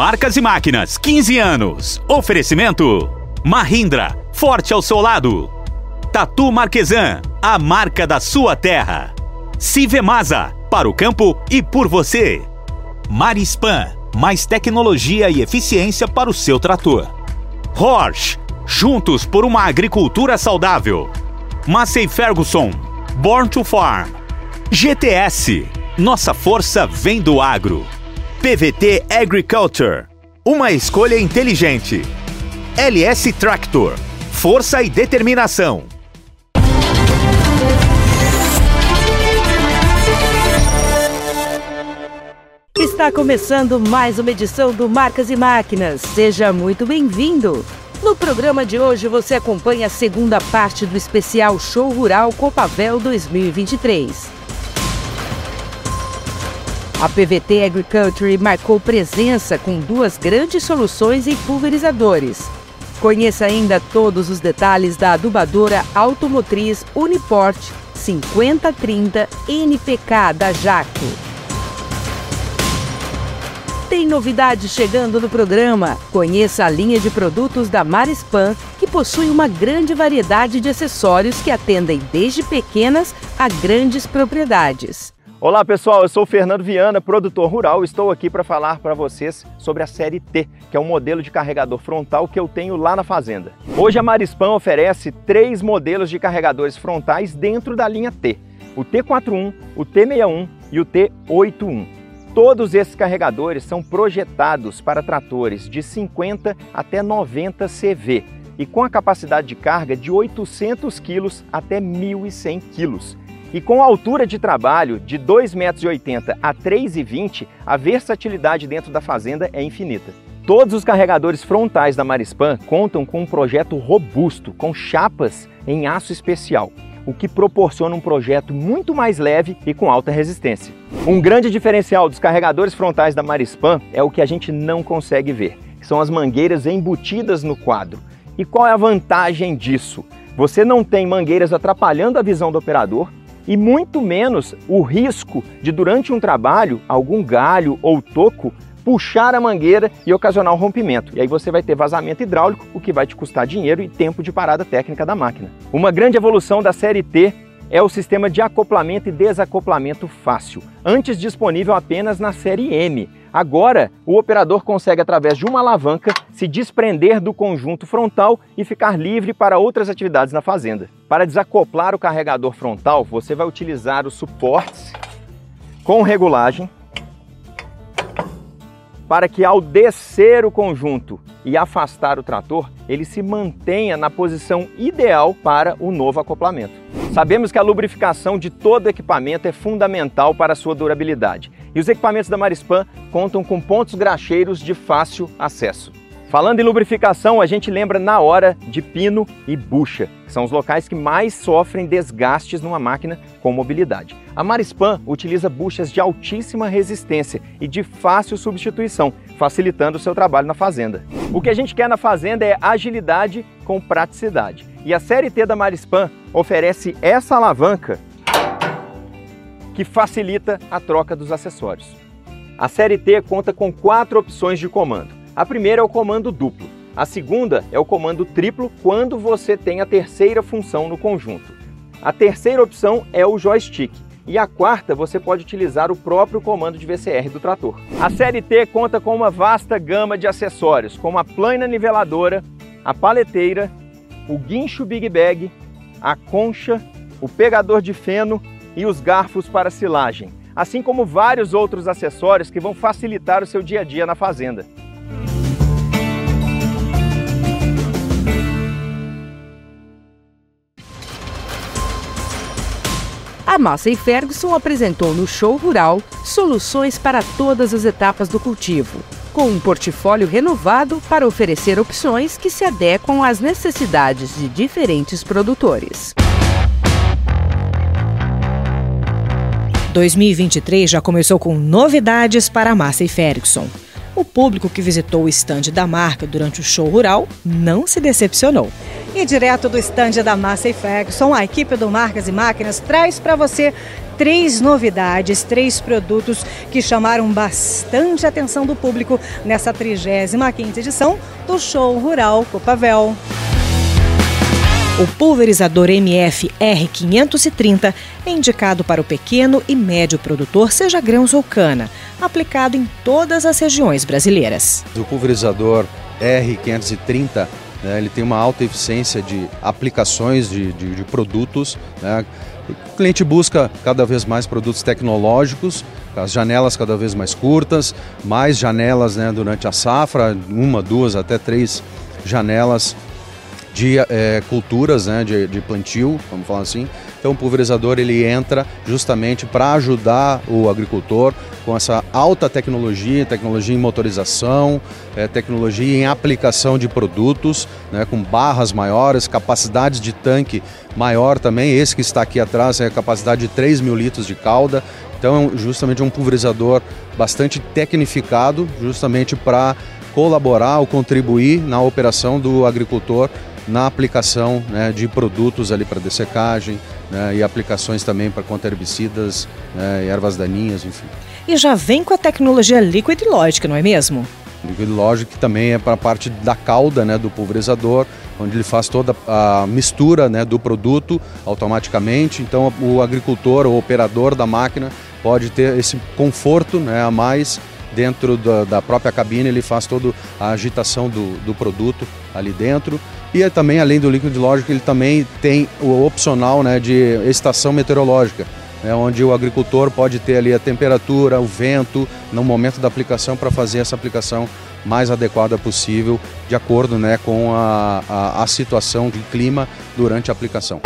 Marcas e Máquinas, 15 anos. Oferecimento: Mahindra, forte ao seu lado. Tatu Marquesan, a marca da sua terra. Civemasa, para o campo e por você. Marispan, mais tecnologia e eficiência para o seu trator. Horsch, juntos por uma agricultura saudável. Massey Ferguson, Born to Farm. GTS, nossa força vem do agro. PVT Agriculture, uma escolha inteligente. LS Tractor, força e determinação. Está começando mais uma edição do Marcas e Máquinas. Seja muito bem-vindo. No programa de hoje você acompanha a segunda parte do especial Show Rural Copavel 2023. A PVT Agriculture marcou presença com duas grandes soluções em pulverizadores. Conheça ainda todos os detalhes da adubadora automotriz Uniport 5030 NPK da Jaco. Tem novidade chegando no programa. Conheça a linha de produtos da Marispan, que possui uma grande variedade de acessórios que atendem desde pequenas a grandes propriedades. Olá pessoal, eu sou o Fernando Viana, produtor rural. Estou aqui para falar para vocês sobre a série T, que é um modelo de carregador frontal que eu tenho lá na fazenda. Hoje a Marispan oferece três modelos de carregadores frontais dentro da linha T: o T41, o T61 e o T81. Todos esses carregadores são projetados para tratores de 50 até 90 CV e com a capacidade de carga de 800 kg até 1.100 kg. E com a altura de trabalho de 2,80 metros a 3,20 a versatilidade dentro da fazenda é infinita. Todos os carregadores frontais da Marispan contam com um projeto robusto, com chapas em aço especial, o que proporciona um projeto muito mais leve e com alta resistência. Um grande diferencial dos carregadores frontais da Marispan é o que a gente não consegue ver, são as mangueiras embutidas no quadro. E qual é a vantagem disso? Você não tem mangueiras atrapalhando a visão do operador e muito menos o risco de, durante um trabalho, algum galho ou toco puxar a mangueira e ocasionar um rompimento. E aí você vai ter vazamento hidráulico, o que vai te custar dinheiro e tempo de parada técnica da máquina. Uma grande evolução da série T é o sistema de acoplamento e desacoplamento fácil, antes disponível apenas na série M. Agora, o operador consegue, através de uma alavanca, se desprender do conjunto frontal e ficar livre para outras atividades na fazenda. Para desacoplar o carregador frontal, você vai utilizar os suportes com regulagem para que ao descer o conjunto e afastar o trator, ele se mantenha na posição ideal para o novo acoplamento. Sabemos que a lubrificação de todo equipamento é fundamental para a sua durabilidade e os equipamentos da Marispan contam com pontos graxeiros de fácil acesso. Falando em lubrificação, a gente lembra na hora de pino e bucha, que são os locais que mais sofrem desgastes numa máquina com mobilidade. A Marispan utiliza buchas de altíssima resistência e de fácil substituição, facilitando o seu trabalho na fazenda. O que a gente quer na fazenda é agilidade com praticidade. E a série T da Marispan oferece essa alavanca que facilita a troca dos acessórios. A série T conta com quatro opções de comando. A primeira é o comando duplo. A segunda é o comando triplo quando você tem a terceira função no conjunto. A terceira opção é o joystick. E a quarta, você pode utilizar o próprio comando de VCR do trator. A série T conta com uma vasta gama de acessórios, como a plana niveladora, a paleteira, o guincho Big Bag, a concha, o pegador de feno e os garfos para silagem, assim como vários outros acessórios que vão facilitar o seu dia a dia na fazenda. A Massey Ferguson apresentou no show rural soluções para todas as etapas do cultivo, com um portfólio renovado para oferecer opções que se adequam às necessidades de diferentes produtores. 2023 já começou com novidades para a Massey Ferguson. O público que visitou o estande da marca durante o show rural não se decepcionou. E direto do estande da Massa e Ferguson, a equipe do Marcas e Máquinas traz para você três novidades, três produtos que chamaram bastante atenção do público nessa 35ª edição do Show Rural Copavel. O pulverizador MF R530 é indicado para o pequeno e médio produtor, seja grãos ou cana, aplicado em todas as regiões brasileiras. O pulverizador R530 né, ele tem uma alta eficiência de aplicações de, de, de produtos. Né, o cliente busca cada vez mais produtos tecnológicos, as janelas cada vez mais curtas, mais janelas né, durante a safra, uma, duas, até três janelas de é, culturas, né, de, de, plantio, vamos falar assim. Então o pulverizador ele entra justamente para ajudar o agricultor com essa alta tecnologia, tecnologia em motorização, é, tecnologia em aplicação de produtos, né, com barras maiores, capacidades de tanque maior também. Esse que está aqui atrás é a capacidade de 3 mil litros de calda. Então, justamente um pulverizador bastante tecnificado, justamente para colaborar ou contribuir na operação do agricultor na aplicação né, de produtos ali para dessecagem né, e aplicações também para contra herbicidas, né, ervas daninhas, enfim. E já vem com a tecnologia Liquid Logic, não é mesmo? Liquid Logic também é para a parte da cauda né, do pulverizador, onde ele faz toda a mistura né, do produto automaticamente. Então o agricultor, o operador da máquina pode ter esse conforto né, a mais dentro da, da, própria cabine, ele faz toda a agitação do, do produto ali dentro. E também, além do líquido lógico, ele também tem o opcional né, de estação meteorológica, né, onde o agricultor pode ter ali a temperatura, o vento, no momento da aplicação, para fazer essa aplicação mais adequada possível, de acordo né, com a, a, a situação de clima durante a aplicação.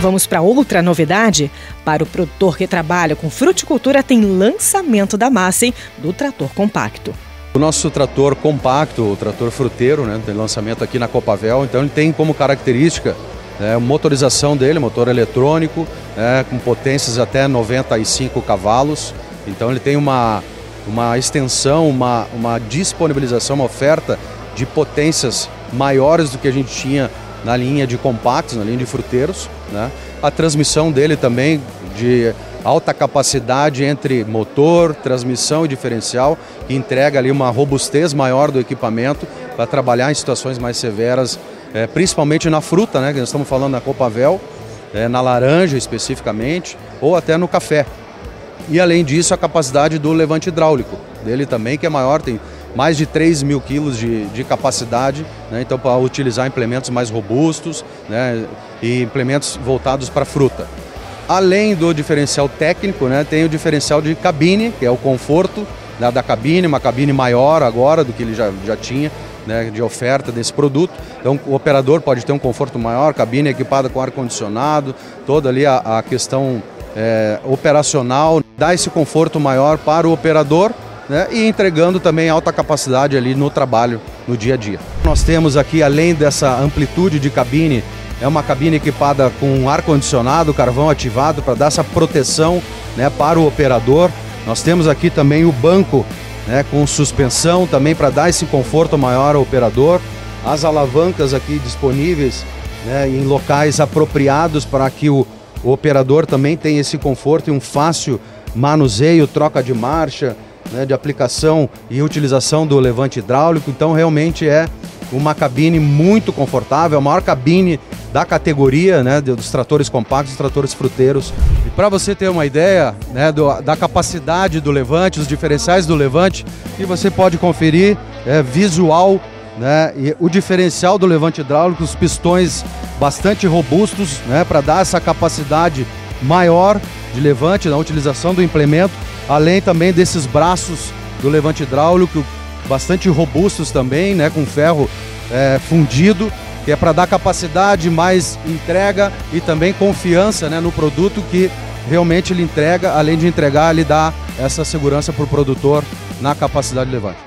Vamos para outra novidade? Para o produtor que trabalha com fruticultura, tem lançamento da Massey do trator compacto. O nosso trator compacto, o trator fruteiro, né, tem lançamento aqui na Copavel, então ele tem como característica né, motorização dele, motor eletrônico, né, com potências até 95 cavalos. Então ele tem uma, uma extensão, uma, uma disponibilização, uma oferta de potências maiores do que a gente tinha na linha de compactos, na linha de fruteiros. Né? A transmissão dele também de alta capacidade entre motor, transmissão e diferencial, que entrega ali uma robustez maior do equipamento para trabalhar em situações mais severas, é, principalmente na fruta, né, que nós estamos falando na Copavel, é, na laranja especificamente, ou até no café. E além disso, a capacidade do levante hidráulico dele também, que é maior, tem mais de 3 mil quilos de, de capacidade, né, então para utilizar implementos mais robustos né, e implementos voltados para fruta. Além do diferencial técnico, né, tem o diferencial de cabine, que é o conforto né, da cabine, uma cabine maior agora do que ele já, já tinha, né, de oferta desse produto. Então o operador pode ter um conforto maior, cabine equipada com ar-condicionado, toda ali a, a questão é, operacional, dá esse conforto maior para o operador né, e entregando também alta capacidade ali no trabalho, no dia a dia. Nós temos aqui, além dessa amplitude de cabine, é uma cabine equipada com ar-condicionado, carvão ativado para dar essa proteção né, para o operador. Nós temos aqui também o banco né, com suspensão também para dar esse conforto maior ao operador. As alavancas aqui disponíveis né, em locais apropriados para que o, o operador também tenha esse conforto e um fácil manuseio, troca de marcha, né, de aplicação e utilização do levante hidráulico. Então realmente é uma cabine muito confortável, a maior cabine da categoria né, dos tratores compactos, tratores fruteiros. E para você ter uma ideia né, do, da capacidade do levante, os diferenciais do levante, e você pode conferir é, visual né, e o diferencial do levante hidráulico, os pistões bastante robustos né, para dar essa capacidade maior de levante na utilização do implemento, além também desses braços do levante hidráulico bastante robustos também, né, com ferro é, fundido que é para dar capacidade, mais entrega e também confiança né, no produto que realmente ele entrega, além de entregar, ele dá essa segurança para o produtor na capacidade de levante.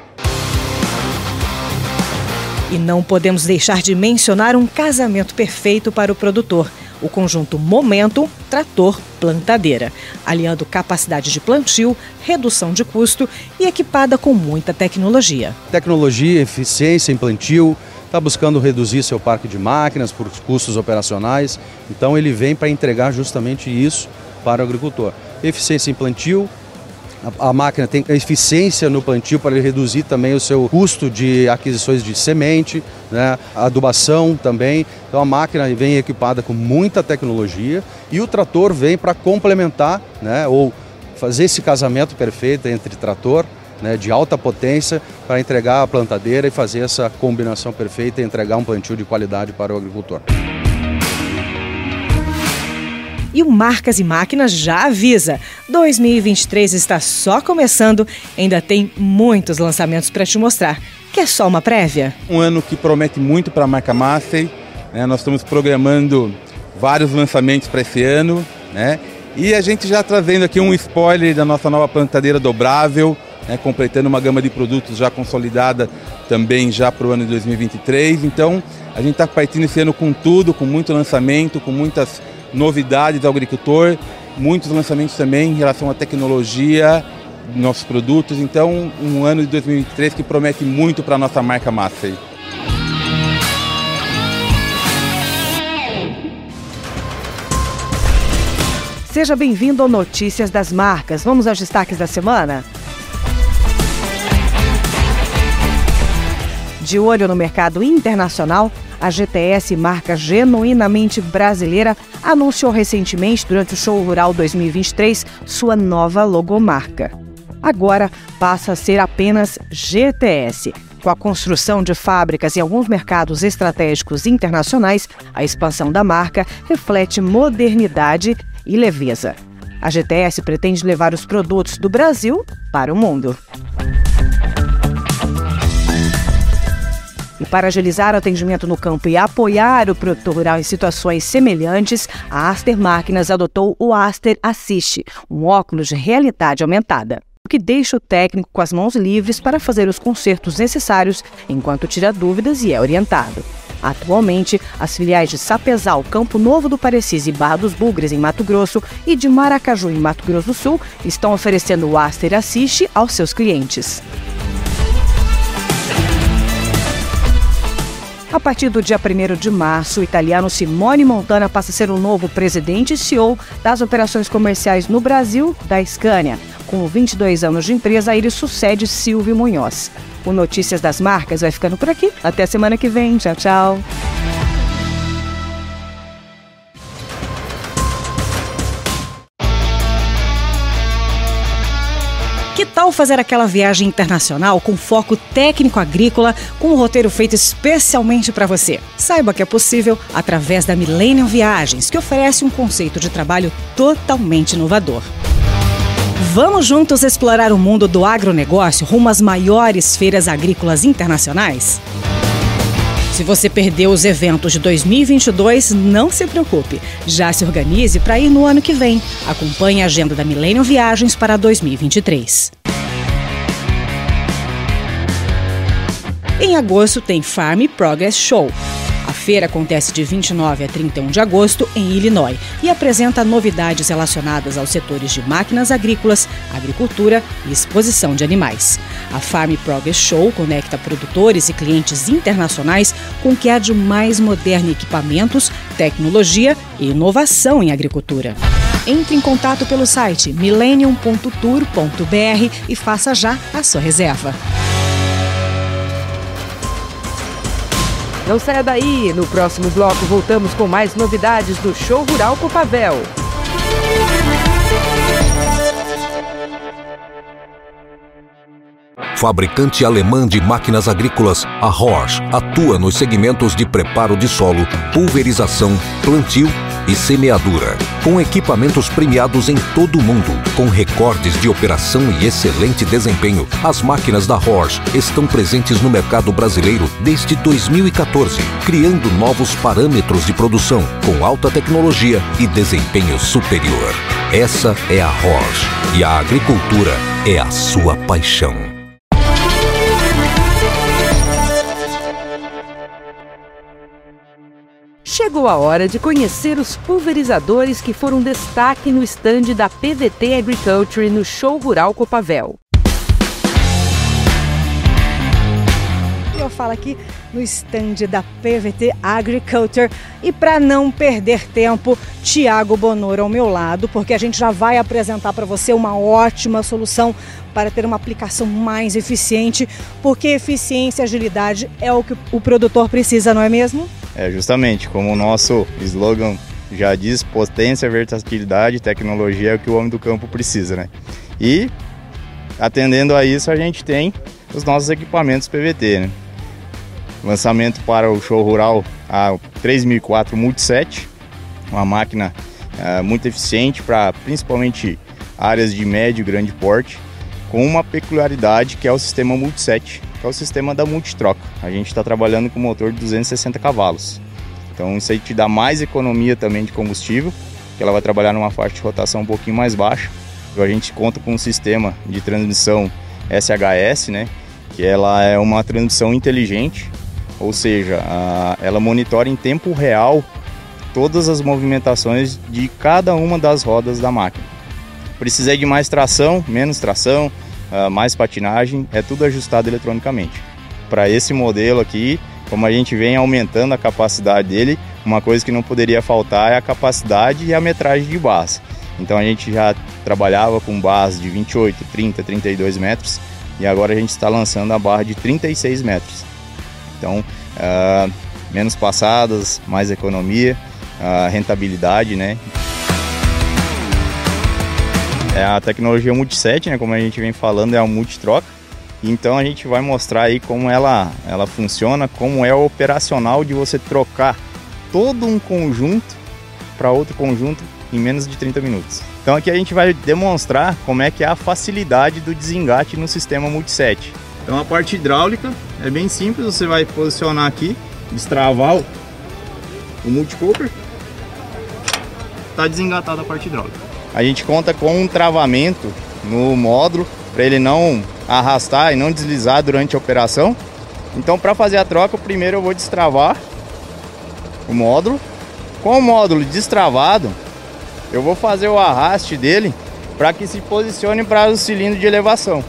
E não podemos deixar de mencionar um casamento perfeito para o produtor. O conjunto Momento Trator Plantadeira, aliando capacidade de plantio, redução de custo e equipada com muita tecnologia. Tecnologia, eficiência em plantio, está buscando reduzir seu parque de máquinas por custos operacionais, então ele vem para entregar justamente isso para o agricultor. Eficiência em plantio, a, máquina tem eficiência no plantio para reduzir também o seu custo de aquisições de semente, né, adubação também. Então a máquina vem equipada com muita tecnologia e o trator vem para complementar, né, ou fazer esse casamento perfeito entre trator né, de alta potência para entregar a plantadeira e fazer essa combinação perfeita e entregar um plantio de qualidade para o agricultor. E o Marcas e Máquinas já avisa: 2023 está só começando, ainda tem muitos lançamentos para te mostrar. Quer só uma prévia? Um ano que promete muito para a marca Massey. Né? Nós estamos programando vários lançamentos para esse ano. Né? E a gente já trazendo aqui um spoiler da nossa nova plantadeira dobrável, né? completando uma gama de produtos já consolidada também já para o ano de 2023. Então a gente está partindo esse ano com tudo, com muito lançamento, com muitas novidades ao agricultor, muitos lançamentos também em relação à tecnologia, nossos produtos. Então, um ano de 2023 que promete muito para a nossa marca Massey. Seja bem-vindo ao Notícias das Marcas. Vamos aos destaques da semana? De olho no mercado internacional, a GTS, marca genuinamente brasileira, anunciou recentemente, durante o Show Rural 2023, sua nova logomarca. Agora passa a ser apenas GTS. Com a construção de fábricas em alguns mercados estratégicos internacionais, a expansão da marca reflete modernidade e leveza. A GTS pretende levar os produtos do Brasil para o mundo. E para agilizar o atendimento no campo e apoiar o produtor rural em situações semelhantes, a Aster Máquinas adotou o Aster Assist, um óculos de realidade aumentada o que deixa o técnico com as mãos livres para fazer os consertos necessários enquanto tira dúvidas e é orientado. Atualmente, as filiais de Sapezal, Campo Novo do Parecis e Barra dos Bugres, em Mato Grosso, e de Maracaju, em Mato Grosso do Sul, estão oferecendo o Aster Assist aos seus clientes. A partir do dia 1 de março, o italiano Simone Montana passa a ser o novo presidente e CEO das operações comerciais no Brasil da Scania. Com 22 anos de empresa, ele sucede Silvio Munhoz. O Notícias das Marcas vai ficando por aqui. Até semana que vem. Tchau, tchau. Tal fazer aquela viagem internacional com foco técnico agrícola, com um roteiro feito especialmente para você? Saiba que é possível através da Millennium Viagens, que oferece um conceito de trabalho totalmente inovador. Vamos juntos explorar o mundo do agronegócio rumo às maiores feiras agrícolas internacionais? Se você perdeu os eventos de 2022, não se preocupe. Já se organize para ir no ano que vem. Acompanhe a agenda da Millennium Viagens para 2023. Em agosto tem Farm Progress Show feira acontece de 29 a 31 de agosto em Illinois e apresenta novidades relacionadas aos setores de máquinas agrícolas, agricultura e exposição de animais. A Farm Progress Show conecta produtores e clientes internacionais com o que há de mais moderno em equipamentos, tecnologia e inovação em agricultura. Entre em contato pelo site millennium.tour.br e faça já a sua reserva. Não saia daí! No próximo bloco voltamos com mais novidades do Show Rural Copavel. Fabricante alemã de máquinas agrícolas, a Horsch atua nos segmentos de preparo de solo, pulverização, plantio e semeadura, com equipamentos premiados em todo o mundo, com recordes de operação e excelente desempenho. As máquinas da Horsch estão presentes no mercado brasileiro desde 2014, criando novos parâmetros de produção com alta tecnologia e desempenho superior. Essa é a Horsch e a agricultura é a sua paixão. Chegou a hora de conhecer os pulverizadores que foram destaque no estande da PVT Agriculture no Show Rural Copavel. Eu falo aqui no estande da PVT Agriculture. E para não perder tempo, Tiago Bonoro ao meu lado, porque a gente já vai apresentar para você uma ótima solução para ter uma aplicação mais eficiente, porque eficiência e agilidade é o que o produtor precisa, não é mesmo? É, justamente, como o nosso slogan já diz, potência, versatilidade, tecnologia é o que o homem do campo precisa, né? E atendendo a isso, a gente tem os nossos equipamentos PVT, né? Lançamento para o show rural a 3004 Multiset, uma máquina é, muito eficiente para principalmente áreas de médio e grande porte, com uma peculiaridade que é o sistema Multiset, é o sistema da multitroca. A gente está trabalhando com motor de 260 cavalos. Então isso aí te dá mais economia também de combustível, que ela vai trabalhar numa faixa de rotação um pouquinho mais baixa. A gente conta com um sistema de transmissão SHS, né? Que ela é uma transmissão inteligente, ou seja, a, ela monitora em tempo real todas as movimentações de cada uma das rodas da máquina. Precisei de mais tração, menos tração, mais patinagem, é tudo ajustado eletronicamente. Para esse modelo aqui, como a gente vem aumentando a capacidade dele, uma coisa que não poderia faltar é a capacidade e a metragem de barras. Então a gente já trabalhava com barras de 28, 30, 32 metros e agora a gente está lançando a barra de 36 metros. Então, uh, menos passadas, mais economia, uh, rentabilidade, né? É a tecnologia multiset, né? Como a gente vem falando, é a multitroca. Então a gente vai mostrar aí como ela, ela funciona, como é o operacional de você trocar todo um conjunto para outro conjunto em menos de 30 minutos. Então aqui a gente vai demonstrar como é que é a facilidade do desengate no sistema multiset. Então a parte hidráulica é bem simples, você vai posicionar aqui, destravar o, o multicooper, está desengatado a parte hidráulica. A gente conta com um travamento no módulo para ele não arrastar e não deslizar durante a operação. Então para fazer a troca, primeiro eu vou destravar o módulo. Com o módulo destravado, eu vou fazer o arraste dele para que se posicione para o cilindro de elevação.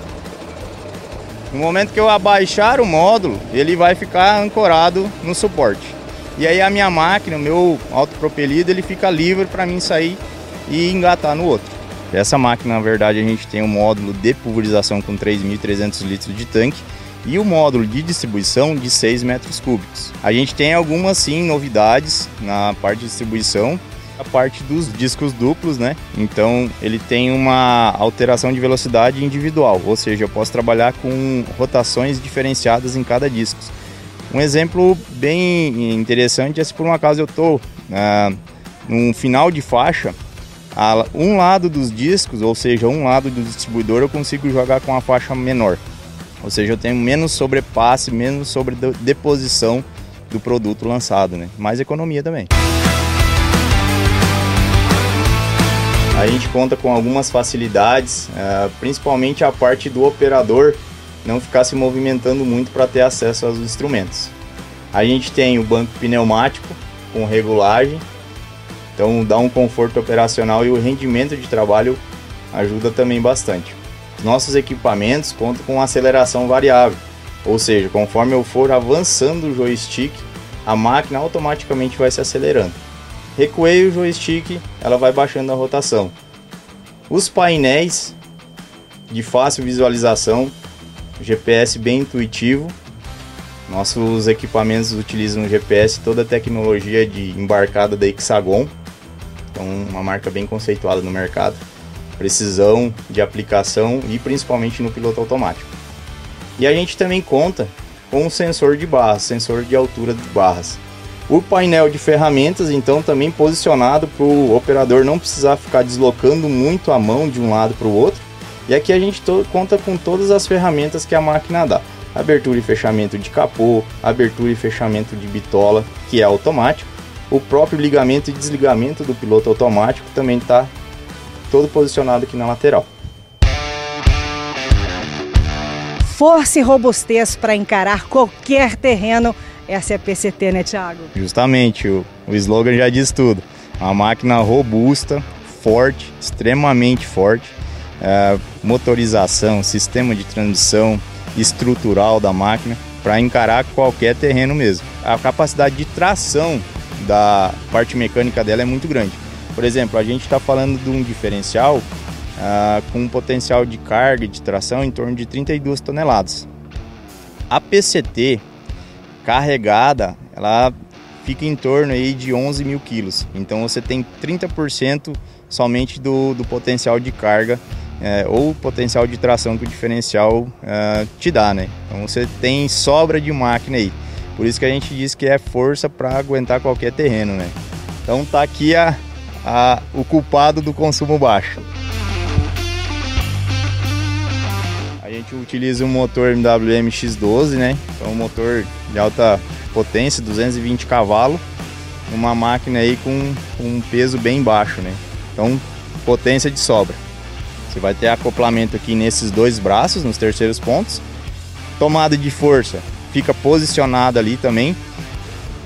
No momento que eu abaixar o módulo, ele vai ficar ancorado no suporte. E aí a minha máquina, o meu autopropelido, ele fica livre para mim sair e engatar no outro. Essa máquina, na verdade, a gente tem um módulo de pulverização com 3.300 litros de tanque e o módulo de distribuição de 6 metros cúbicos. A gente tem algumas sim novidades na parte de distribuição, a parte dos discos duplos, né? Então ele tem uma alteração de velocidade individual, ou seja, eu posso trabalhar com rotações diferenciadas em cada disco. Um exemplo bem interessante é se por um acaso eu estou ah, no final de faixa, um lado dos discos, ou seja, um lado do distribuidor, eu consigo jogar com a faixa menor. Ou seja, eu tenho menos sobrepasse, menos sobre deposição do produto lançado, né? Mais economia também. a gente conta com algumas facilidades, uh, principalmente a parte do operador não ficar se movimentando muito para ter acesso aos instrumentos. A gente tem o banco pneumático com regulagem, então dá um conforto operacional e o rendimento de trabalho ajuda também bastante. Nossos equipamentos contam com aceleração variável, ou seja, conforme eu for avançando o joystick, a máquina automaticamente vai se acelerando. Recuei o joystick, ela vai baixando a rotação. Os painéis de fácil visualização, GPS bem intuitivo. Nossos equipamentos utilizam GPS, toda a tecnologia de embarcada da Hexagon, então uma marca bem conceituada no mercado. Precisão de aplicação e principalmente no piloto automático. E a gente também conta com um sensor de barras, sensor de altura de barras. O painel de ferramentas, então, também posicionado para o operador não precisar ficar deslocando muito a mão de um lado para o outro. E aqui a gente conta com todas as ferramentas que a máquina dá. Abertura e fechamento de capô, abertura e fechamento de bitola, que é automático. O próprio ligamento e desligamento do piloto automático também está todo posicionado aqui na lateral. Força e robustez para encarar qualquer terreno essa é a PCT, né, Thiago? Justamente, o, o slogan já diz tudo. Uma máquina robusta, forte, extremamente forte. É, motorização, sistema de transmissão estrutural da máquina para encarar qualquer terreno mesmo. A capacidade de tração da parte mecânica dela é muito grande. Por exemplo, a gente está falando de um diferencial uh, com um potencial de carga e de tração em torno de 32 toneladas. A PCT carregada, ela fica em torno aí de 11 mil quilos. Então você tem 30% somente do, do potencial de carga é, ou potencial de tração que o diferencial é, te dá, né? Então você tem sobra de máquina aí. Por isso que a gente diz que é força para aguentar qualquer terreno, né? Então tá aqui a, a, o culpado do consumo baixo. A gente utiliza um motor MWM X12, né? Então um motor de alta potência, 220 cavalos, uma máquina aí com um peso bem baixo, né? Então potência de sobra. Você vai ter acoplamento aqui nesses dois braços, nos terceiros pontos. Tomada de força fica posicionada ali também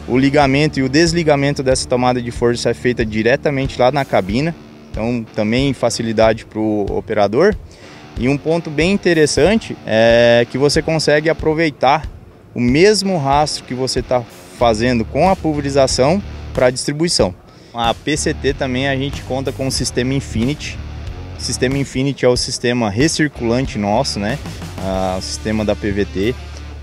o ligamento e o desligamento dessa tomada de força é feita diretamente lá na cabina, então também facilidade para o operador. E um ponto bem interessante é que você consegue aproveitar o mesmo rastro que você está fazendo com a pulverização para a distribuição. A PCT também a gente conta com o sistema Infinity. O sistema Infinity é o sistema recirculante nosso, né? Ah, o sistema da PVT.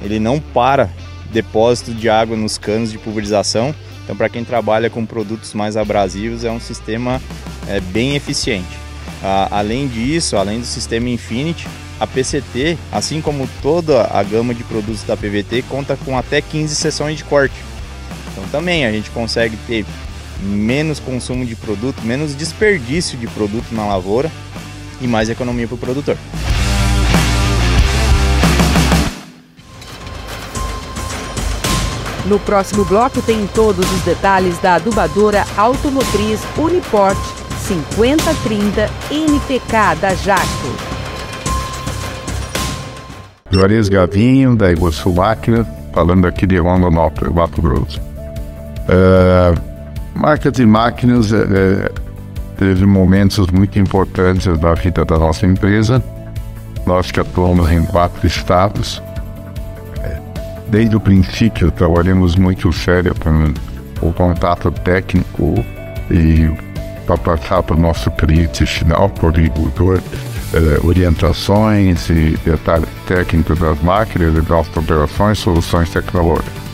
Ele não para depósito de água nos canos de pulverização. Então, para quem trabalha com produtos mais abrasivos, é um sistema é, bem eficiente. Ah, além disso, além do sistema Infinity, a PCT, assim como toda a gama de produtos da PVT, conta com até 15 seções de corte. Então, também a gente consegue ter menos consumo de produto, menos desperdício de produto na lavoura e mais economia para o produtor. No próximo bloco tem todos os detalhes da adubadora automotriz Uniport 5030 NPK da Jaco. Juarez Gavinho, da Iguaçu Máquina, falando aqui de Rondonópolis, Mato Grosso. Uh, marcas e máquinas é, teve momentos muito importantes na vida da nossa empresa. Nós que atuamos em quatro estados, desde o princípio trabalhamos muito sério com o contato técnico e para passar para o nosso cliente final, para o agricultor, eh, orientações e detalhes técnicos das máquinas, das nossas operações, soluções tecnológicas.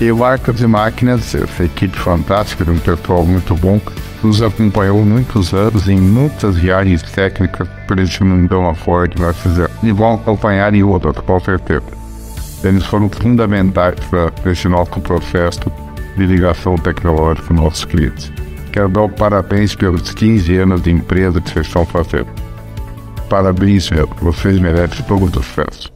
E marcas e máquinas, essa equipe fantástica, um pessoal muito bom, nos acompanhou muitos anos em muitas viagens técnicas, por isso não dão a Ford, nós fizemos, e vão acompanhar em outras, com certeza eles foram fundamentais para esse nosso processo de ligação tecnológica com nossos clientes. Quero dar parabéns pelos 15 anos de empresa que vocês estão fazendo. Parabéns, meu. Vocês merecem todo o sucesso.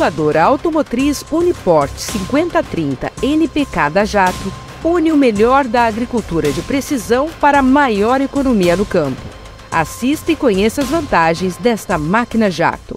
Adubadora automotriz Uniport 5030 NPK da Jato une o melhor da agricultura de precisão para maior economia no campo. Assista e conheça as vantagens desta máquina jato.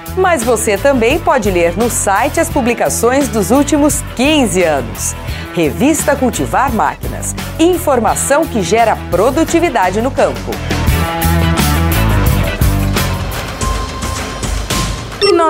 Mas você também pode ler no site as publicações dos últimos 15 anos. Revista Cultivar Máquinas. Informação que gera produtividade no campo.